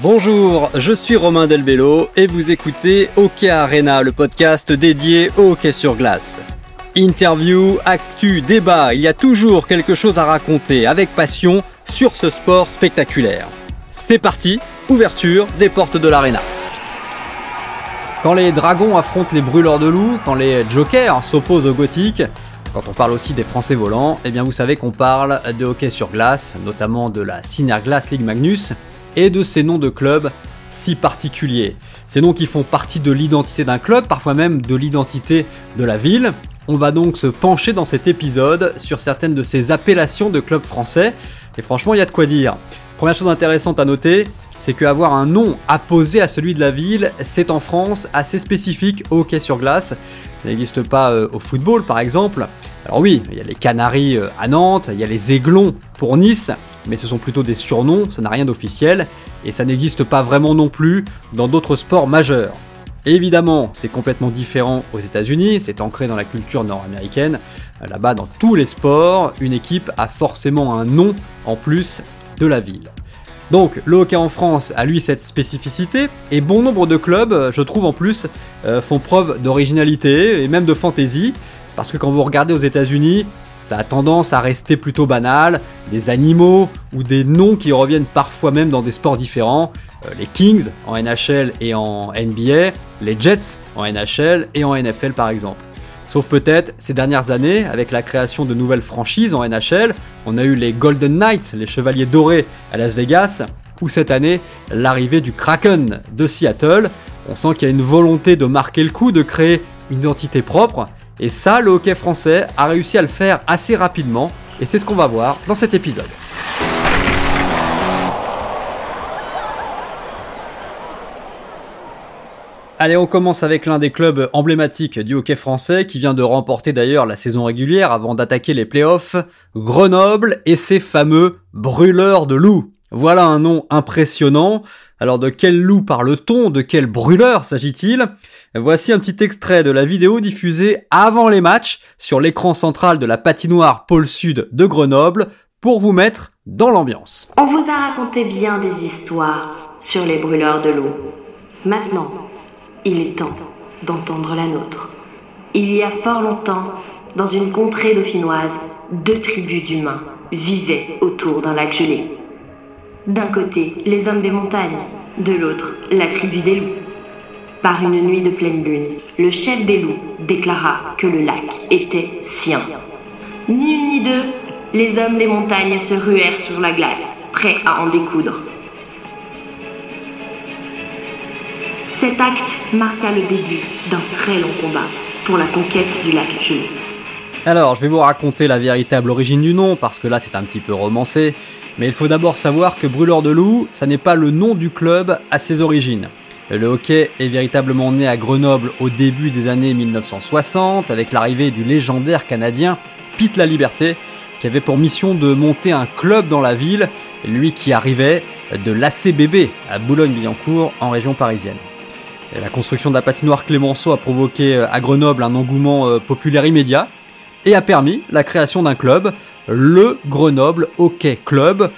Bonjour, je suis Romain Delbello et vous écoutez Hockey Arena, le podcast dédié au hockey sur glace. Interview, actu, débat, il y a toujours quelque chose à raconter avec passion sur ce sport spectaculaire. C'est parti, ouverture des portes de l'arena. Quand les dragons affrontent les brûleurs de loups, quand les jokers s'opposent aux gothiques, quand on parle aussi des Français volants, eh bien vous savez qu'on parle de hockey sur glace, notamment de la Glass League Magnus, et de ces noms de clubs si particuliers. Ces noms qui font partie de l'identité d'un club, parfois même de l'identité de la ville. On va donc se pencher dans cet épisode sur certaines de ces appellations de clubs français, et franchement il y a de quoi dire. Première chose intéressante à noter, c'est qu'avoir un nom apposé à celui de la ville, c'est en France assez spécifique au hockey sur glace. Ça n'existe pas euh, au football par exemple. Alors oui, il y a les Canaries euh, à Nantes, il y a les Aiglons pour Nice, mais ce sont plutôt des surnoms, ça n'a rien d'officiel, et ça n'existe pas vraiment non plus dans d'autres sports majeurs. évidemment, c'est complètement différent aux États-Unis, c'est ancré dans la culture nord-américaine. Là-bas, dans tous les sports, une équipe a forcément un nom en plus de la ville. Donc le hockey en France a lui cette spécificité, et bon nombre de clubs, je trouve en plus, euh, font preuve d'originalité et même de fantaisie, parce que quand vous regardez aux États-Unis, ça a tendance à rester plutôt banal, des animaux ou des noms qui reviennent parfois même dans des sports différents, euh, les Kings en NHL et en NBA, les Jets en NHL et en NFL par exemple. Sauf peut-être ces dernières années, avec la création de nouvelles franchises en NHL, on a eu les Golden Knights, les Chevaliers Dorés à Las Vegas, ou cette année, l'arrivée du Kraken de Seattle. On sent qu'il y a une volonté de marquer le coup, de créer une identité propre, et ça, le hockey français a réussi à le faire assez rapidement, et c'est ce qu'on va voir dans cet épisode. Allez, on commence avec l'un des clubs emblématiques du hockey français qui vient de remporter d'ailleurs la saison régulière avant d'attaquer les playoffs, Grenoble et ses fameux brûleurs de loups. Voilà un nom impressionnant. Alors de quel loup parle-t-on? De quel brûleur s'agit-il? Voici un petit extrait de la vidéo diffusée avant les matchs sur l'écran central de la patinoire pôle sud de Grenoble pour vous mettre dans l'ambiance. On vous a raconté bien des histoires sur les brûleurs de loups. Maintenant, il est temps d'entendre la nôtre. Il y a fort longtemps, dans une contrée dauphinoise, deux tribus d'humains vivaient autour d'un lac gelé. D'un côté, les hommes des montagnes, de l'autre, la tribu des loups. Par une nuit de pleine lune, le chef des loups déclara que le lac était sien. Ni une ni deux, les hommes des montagnes se ruèrent sur la glace, prêts à en découdre. Cet acte marqua le début d'un très long combat pour la conquête du lac gelé. Alors, je vais vous raconter la véritable origine du nom, parce que là c'est un petit peu romancé, mais il faut d'abord savoir que Brûleur de Loup, ça n'est pas le nom du club à ses origines. Le hockey est véritablement né à Grenoble au début des années 1960, avec l'arrivée du légendaire Canadien Pete La Liberté, qui avait pour mission de monter un club dans la ville, lui qui arrivait de l'ACBB à Boulogne-Billancourt en région parisienne. La construction de la patinoire Clémenceau a provoqué euh, à Grenoble un engouement euh, populaire immédiat et a permis la création d'un club, le Grenoble Hockey Club.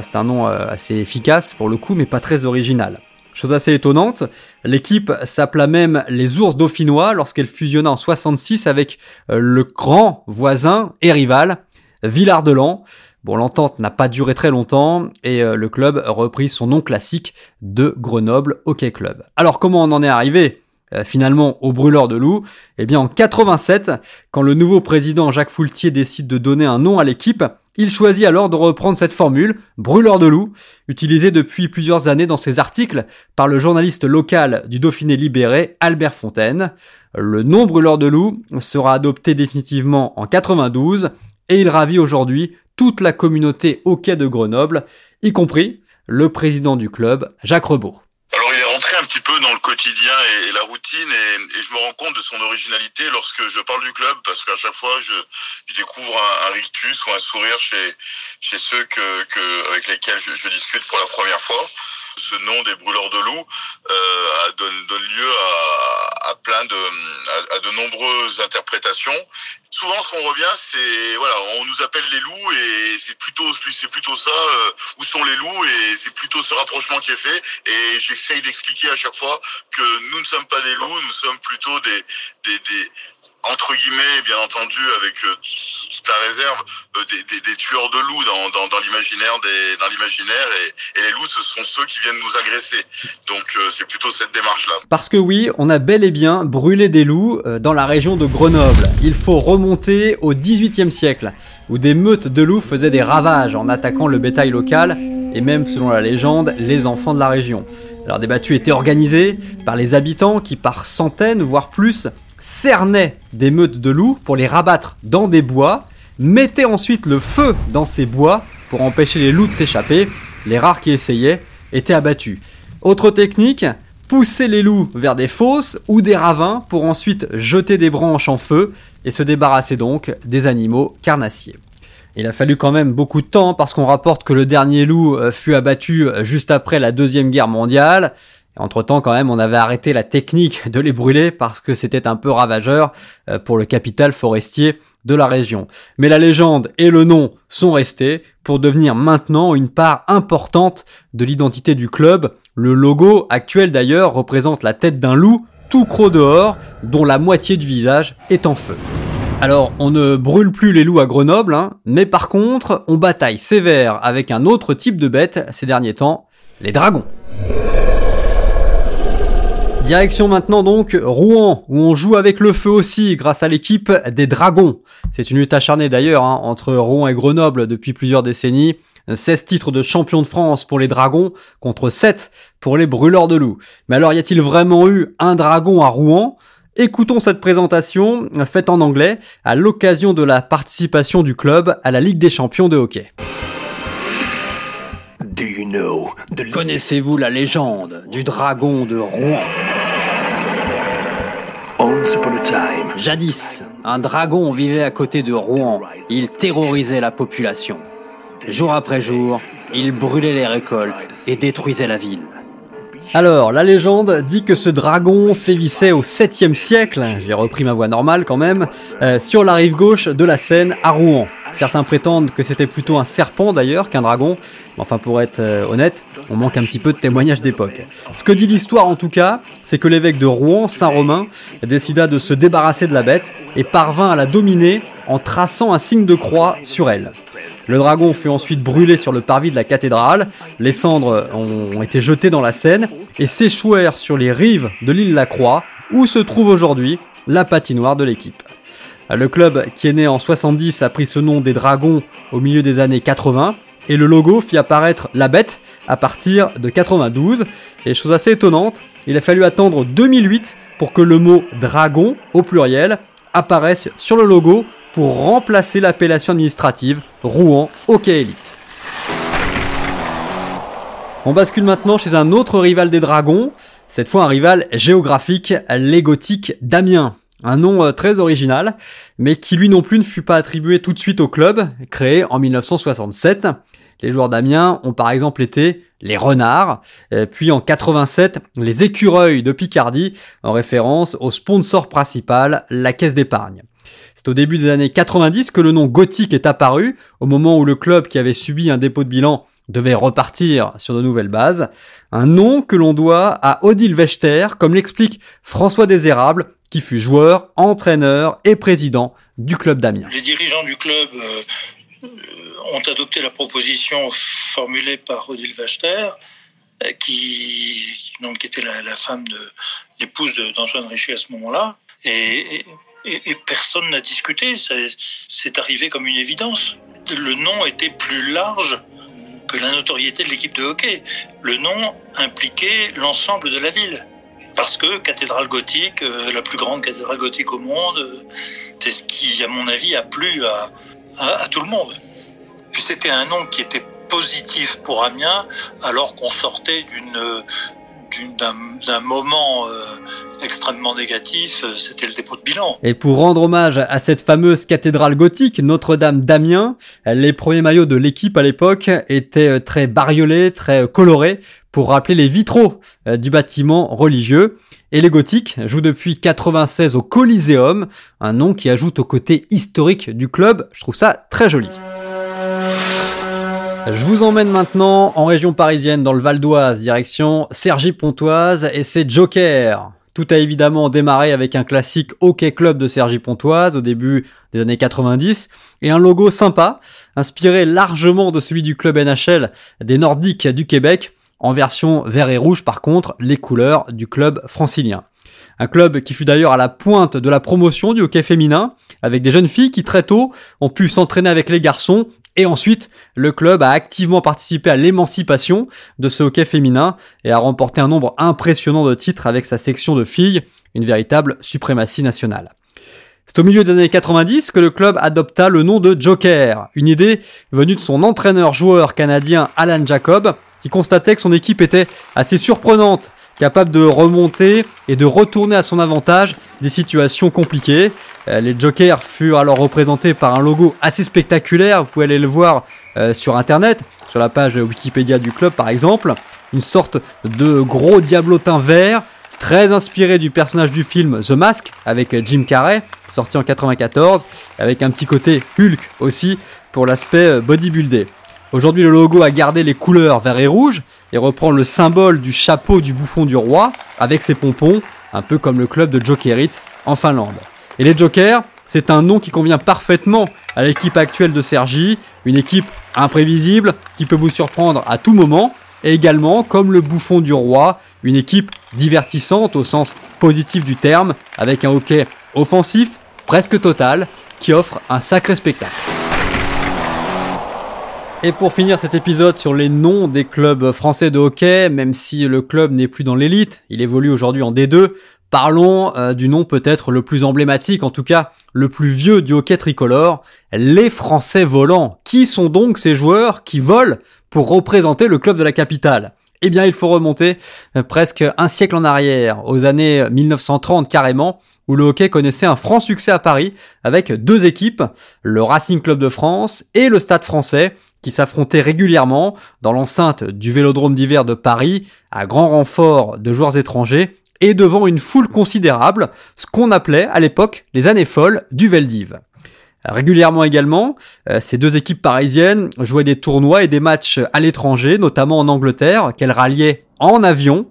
C'est un nom euh, assez efficace pour le coup, mais pas très original. Chose assez étonnante, l'équipe s'appela même les Ours Dauphinois lorsqu'elle fusionna en 66 avec le grand voisin et rival, Villard-de-Lans. Bon, l'entente n'a pas duré très longtemps et euh, le club reprit son nom classique de Grenoble Hockey Club. Alors comment on en est arrivé euh, finalement au brûleur de loups Eh bien en 87, quand le nouveau président Jacques Foultier décide de donner un nom à l'équipe, il choisit alors de reprendre cette formule, brûleur de loups, utilisée depuis plusieurs années dans ses articles par le journaliste local du Dauphiné libéré, Albert Fontaine. Le nom brûleur de loups sera adopté définitivement en 92 et il ravit aujourd'hui toute la communauté hockey de Grenoble, y compris le président du club, Jacques un petit peu dans le quotidien et, la routine et, je me rends compte de son originalité lorsque je parle du club parce qu'à chaque fois je, découvre un, rictus ou un sourire chez, ceux avec lesquels je, discute pour la première fois. Ce nom des brûleurs de loups euh, donne, lieu à, plein de de nombreuses interprétations. Souvent, ce qu'on revient, c'est voilà, on nous appelle les loups et c'est plutôt c'est plutôt ça euh, où sont les loups et c'est plutôt ce rapprochement qui est fait. Et j'essaye d'expliquer à chaque fois que nous ne sommes pas des loups, nous sommes plutôt des entre guillemets, bien entendu, avec euh, toute la réserve, euh, des, tueurs de loups dans, l'imaginaire, et, les loups, ce sont ceux qui viennent nous agresser. Donc, euh, c'est plutôt cette démarche-là. Parce que oui, on a bel et bien brûlé des loups dans la région de Grenoble. Il faut remonter au XVIIIe siècle, où des meutes de loups faisaient des ravages en attaquant le bétail local, et même, selon la légende, les enfants de la région. Alors, des battues étaient organisées par les habitants qui, par centaines, voire plus, cernaient des meutes de loups pour les rabattre dans des bois, mettaient ensuite le feu dans ces bois pour empêcher les loups de s'échapper. Les rares qui essayaient étaient abattus. Autre technique, pousser les loups vers des fosses ou des ravins pour ensuite jeter des branches en feu et se débarrasser donc des animaux carnassiers. Il a fallu quand même beaucoup de temps parce qu'on rapporte que le dernier loup euh, fut abattu euh, juste après la Deuxième Guerre mondiale. Entre temps, quand même, on avait arrêté la technique de les brûler parce que c'était un peu ravageur euh, pour le capital forestier de la région. Mais la légende et le nom sont restés pour devenir maintenant une part importante de l'identité du club. Le logo actuel d'ailleurs représente la tête d'un loup tout croc dehors dont la moitié du visage est en feu. Alors, on ne brûle plus les loups à Grenoble, hein, mais par contre, on bataille sévère avec un autre type de bête ces derniers temps, les dragons. Direction maintenant donc Rouen, où on joue avec le feu aussi grâce à l'équipe des Dragons. C'est une lutte acharnée d'ailleurs hein, entre Rouen et Grenoble depuis plusieurs décennies. 16 titres de champion de France pour les Dragons contre 7 pour les Brûleurs de loups. Mais alors y a-t-il vraiment eu un dragon à Rouen? Écoutons cette présentation faite en anglais à l'occasion de la participation du club à la Ligue des champions de hockey. Connaissez-vous la légende du dragon de Rouen? Jadis, un dragon vivait à côté de Rouen. Il terrorisait la population. Jour après jour, il brûlait les récoltes et détruisait la ville. Alors, la légende dit que ce dragon sévissait au 7e siècle, j'ai repris ma voix normale quand même, euh, sur la rive gauche de la Seine à Rouen. Certains prétendent que c'était plutôt un serpent d'ailleurs qu'un dragon, mais enfin pour être euh, honnête, on manque un petit peu de témoignages d'époque. Ce que dit l'histoire en tout cas, c'est que l'évêque de Rouen, Saint-Romain, décida de se débarrasser de la bête et parvint à la dominer en traçant un signe de croix sur elle. Le dragon fut ensuite brûlé sur le parvis de la cathédrale, les cendres ont été jetées dans la Seine et s'échouèrent sur les rives de l'île La Croix, où se trouve aujourd'hui la patinoire de l'équipe. Le club qui est né en 70 a pris ce nom des Dragons au milieu des années 80 et le logo fit apparaître la bête à partir de 92. Et chose assez étonnante, il a fallu attendre 2008 pour que le mot dragon au pluriel apparaisse sur le logo pour remplacer l'appellation administrative Rouen Hockey Elite. On bascule maintenant chez un autre rival des Dragons, cette fois un rival géographique, les Gothiques d'Amiens. Un nom euh, très original, mais qui lui non plus ne fut pas attribué tout de suite au club, créé en 1967. Les joueurs d'Amiens ont par exemple été les Renards, euh, puis en 87 les Écureuils de Picardie, en référence au sponsor principal, la Caisse d'épargne. C'est au début des années 90 que le nom gothique est apparu, au moment où le club qui avait subi un dépôt de bilan devait repartir sur de nouvelles bases. Un nom que l'on doit à Odile Vechter, comme l'explique François Désérable, qui fut joueur, entraîneur et président du club d'Amiens. Les dirigeants du club euh, ont adopté la proposition formulée par Odile Vechter, euh, qui, donc, était la, femme de l'épouse d'Antoine Richer à ce moment-là. Et personne n'a discuté. C'est arrivé comme une évidence. Le nom était plus large que la notoriété de l'équipe de hockey. Le nom impliquait l'ensemble de la ville. Parce que cathédrale gothique, euh, la plus grande cathédrale gothique au monde, euh, c'est ce qui, à mon avis, a plu à, à, à tout le monde. Puis c'était un nom qui était positif pour Amiens, alors qu'on sortait d'une d'un moment euh, extrêmement négatif, euh, c'était le dépôt de bilan. Et pour rendre hommage à cette fameuse cathédrale gothique, Notre-Dame d'Amiens, les premiers maillots de l'équipe à l'époque étaient très bariolés, très colorés, pour rappeler les vitraux du bâtiment religieux. Et les Gothiques jouent depuis 96 au Coliseum, un nom qui ajoute au côté historique du club. Je trouve ça très joli. Je vous emmène maintenant en région parisienne, dans le Val d'Oise, direction Cergy-Pontoise et ses Joker. Tout a évidemment démarré avec un classique Hockey Club de Cergy-Pontoise au début des années 90 et un logo sympa, inspiré largement de celui du club NHL des Nordiques du Québec, en version vert et rouge par contre, les couleurs du club francilien. Un club qui fut d'ailleurs à la pointe de la promotion du hockey féminin, avec des jeunes filles qui très tôt ont pu s'entraîner avec les garçons et ensuite, le club a activement participé à l'émancipation de ce hockey féminin et a remporté un nombre impressionnant de titres avec sa section de filles, une véritable suprématie nationale. C'est au milieu des années 90 que le club adopta le nom de Joker, une idée venue de son entraîneur-joueur canadien Alan Jacob, qui constatait que son équipe était assez surprenante capable de remonter et de retourner à son avantage des situations compliquées. Euh, les Jokers furent alors représentés par un logo assez spectaculaire, vous pouvez aller le voir euh, sur internet, sur la page Wikipédia du club par exemple, une sorte de gros diablotin vert, très inspiré du personnage du film The Mask avec Jim Carrey, sorti en 94, avec un petit côté Hulk aussi pour l'aspect euh, bodybuildé. Aujourd'hui, le logo a gardé les couleurs vert et rouge et reprend le symbole du chapeau du bouffon du roi avec ses pompons, un peu comme le club de Jokerit en Finlande. Et les Jokers, c'est un nom qui convient parfaitement à l'équipe actuelle de Sergi, une équipe imprévisible qui peut vous surprendre à tout moment, et également, comme le bouffon du roi, une équipe divertissante au sens positif du terme, avec un hockey offensif presque total qui offre un sacré spectacle. Et pour finir cet épisode sur les noms des clubs français de hockey, même si le club n'est plus dans l'élite, il évolue aujourd'hui en D2, parlons euh, du nom peut-être le plus emblématique, en tout cas le plus vieux du hockey tricolore, les Français volants. Qui sont donc ces joueurs qui volent pour représenter le club de la capitale? Eh bien, il faut remonter euh, presque un siècle en arrière, aux années 1930 carrément, où le hockey connaissait un franc succès à Paris, avec deux équipes, le Racing Club de France et le Stade français, qui s'affrontaient régulièrement dans l'enceinte du Vélodrome d'hiver de Paris, à grand renfort de joueurs étrangers, et devant une foule considérable, ce qu'on appelait à l'époque les années folles du Veldiv. Régulièrement également, euh, ces deux équipes parisiennes jouaient des tournois et des matchs à l'étranger, notamment en Angleterre, qu'elles ralliaient en avion,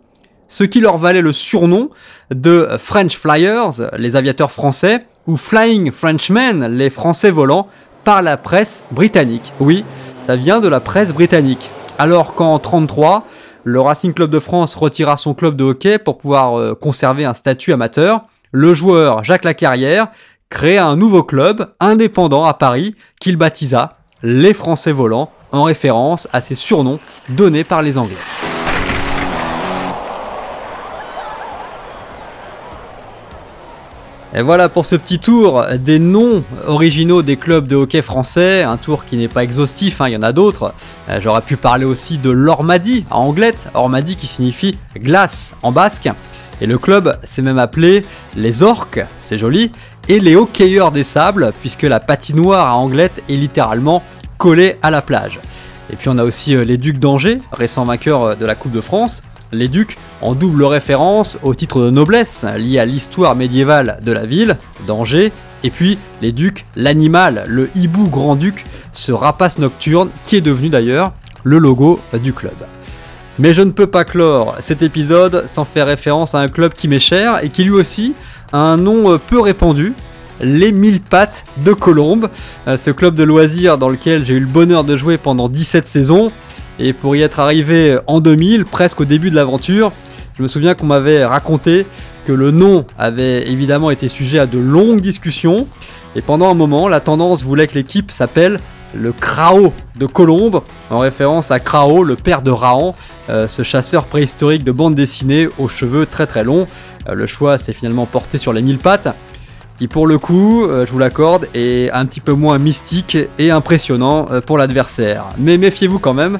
ce qui leur valait le surnom de French Flyers, les aviateurs français, ou Flying Frenchmen, les Français volants, par la presse britannique. Oui, ça vient de la presse britannique. Alors qu'en 33, le Racing Club de France retira son club de hockey pour pouvoir euh, conserver un statut amateur, le joueur Jacques Lacarrière créa un nouveau club indépendant à Paris qu'il baptisa les Français volants en référence à ses surnoms donnés par les Anglais. Et voilà pour ce petit tour des noms originaux des clubs de hockey français, un tour qui n'est pas exhaustif, hein, il y en a d'autres. Euh, j'aurais pu parler aussi de l'Ormadi en anglette, Ormadi qui signifie glace en basque. Et le club s'est même appelé les Orques, c'est joli, et les hockeyeurs des sables, puisque la patinoire à Anglette est littéralement collée à la plage. Et puis on a aussi euh, les Ducs d'Angers, récents vainqueurs euh, de la Coupe de France, les ducs en double référence au titre de noblesse lié à l'histoire médiévale de la ville, d'Angers, et puis les ducs, l'animal, le hibou grand-duc, ce rapace nocturne qui est devenu d'ailleurs le logo du club. Mais je ne peux pas clore cet épisode sans faire référence à un club qui m'est cher et qui lui aussi a un nom peu répandu, les Mille Pattes de Colombe, euh, ce club de loisirs dans lequel j'ai eu le bonheur de jouer pendant 17 saisons et pour y être arrivé en 2000, presque au début de l'aventure, je me souviens qu'on m'avait raconté que le nom avait évidemment été sujet à de longues discussions. Et pendant un moment, la tendance voulait que l'équipe s'appelle le Krao de Colombe, en référence à Krao, le père de Rahan, euh, ce chasseur préhistorique de bande dessinée aux cheveux très très longs. Euh, le choix s'est finalement porté sur les mille pattes, qui pour le coup, euh, je vous l'accorde, est un petit peu moins mystique et impressionnant pour l'adversaire. Mais méfiez-vous quand même,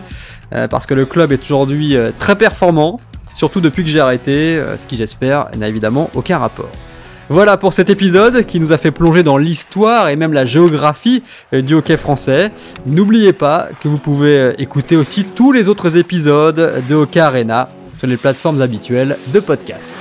parce que le club est aujourd'hui très performant, surtout depuis que j'ai arrêté, ce qui j'espère n'a évidemment aucun rapport. Voilà pour cet épisode qui nous a fait plonger dans l'histoire et même la géographie du hockey français. N'oubliez pas que vous pouvez écouter aussi tous les autres épisodes de Hockey Arena sur les plateformes habituelles de podcast.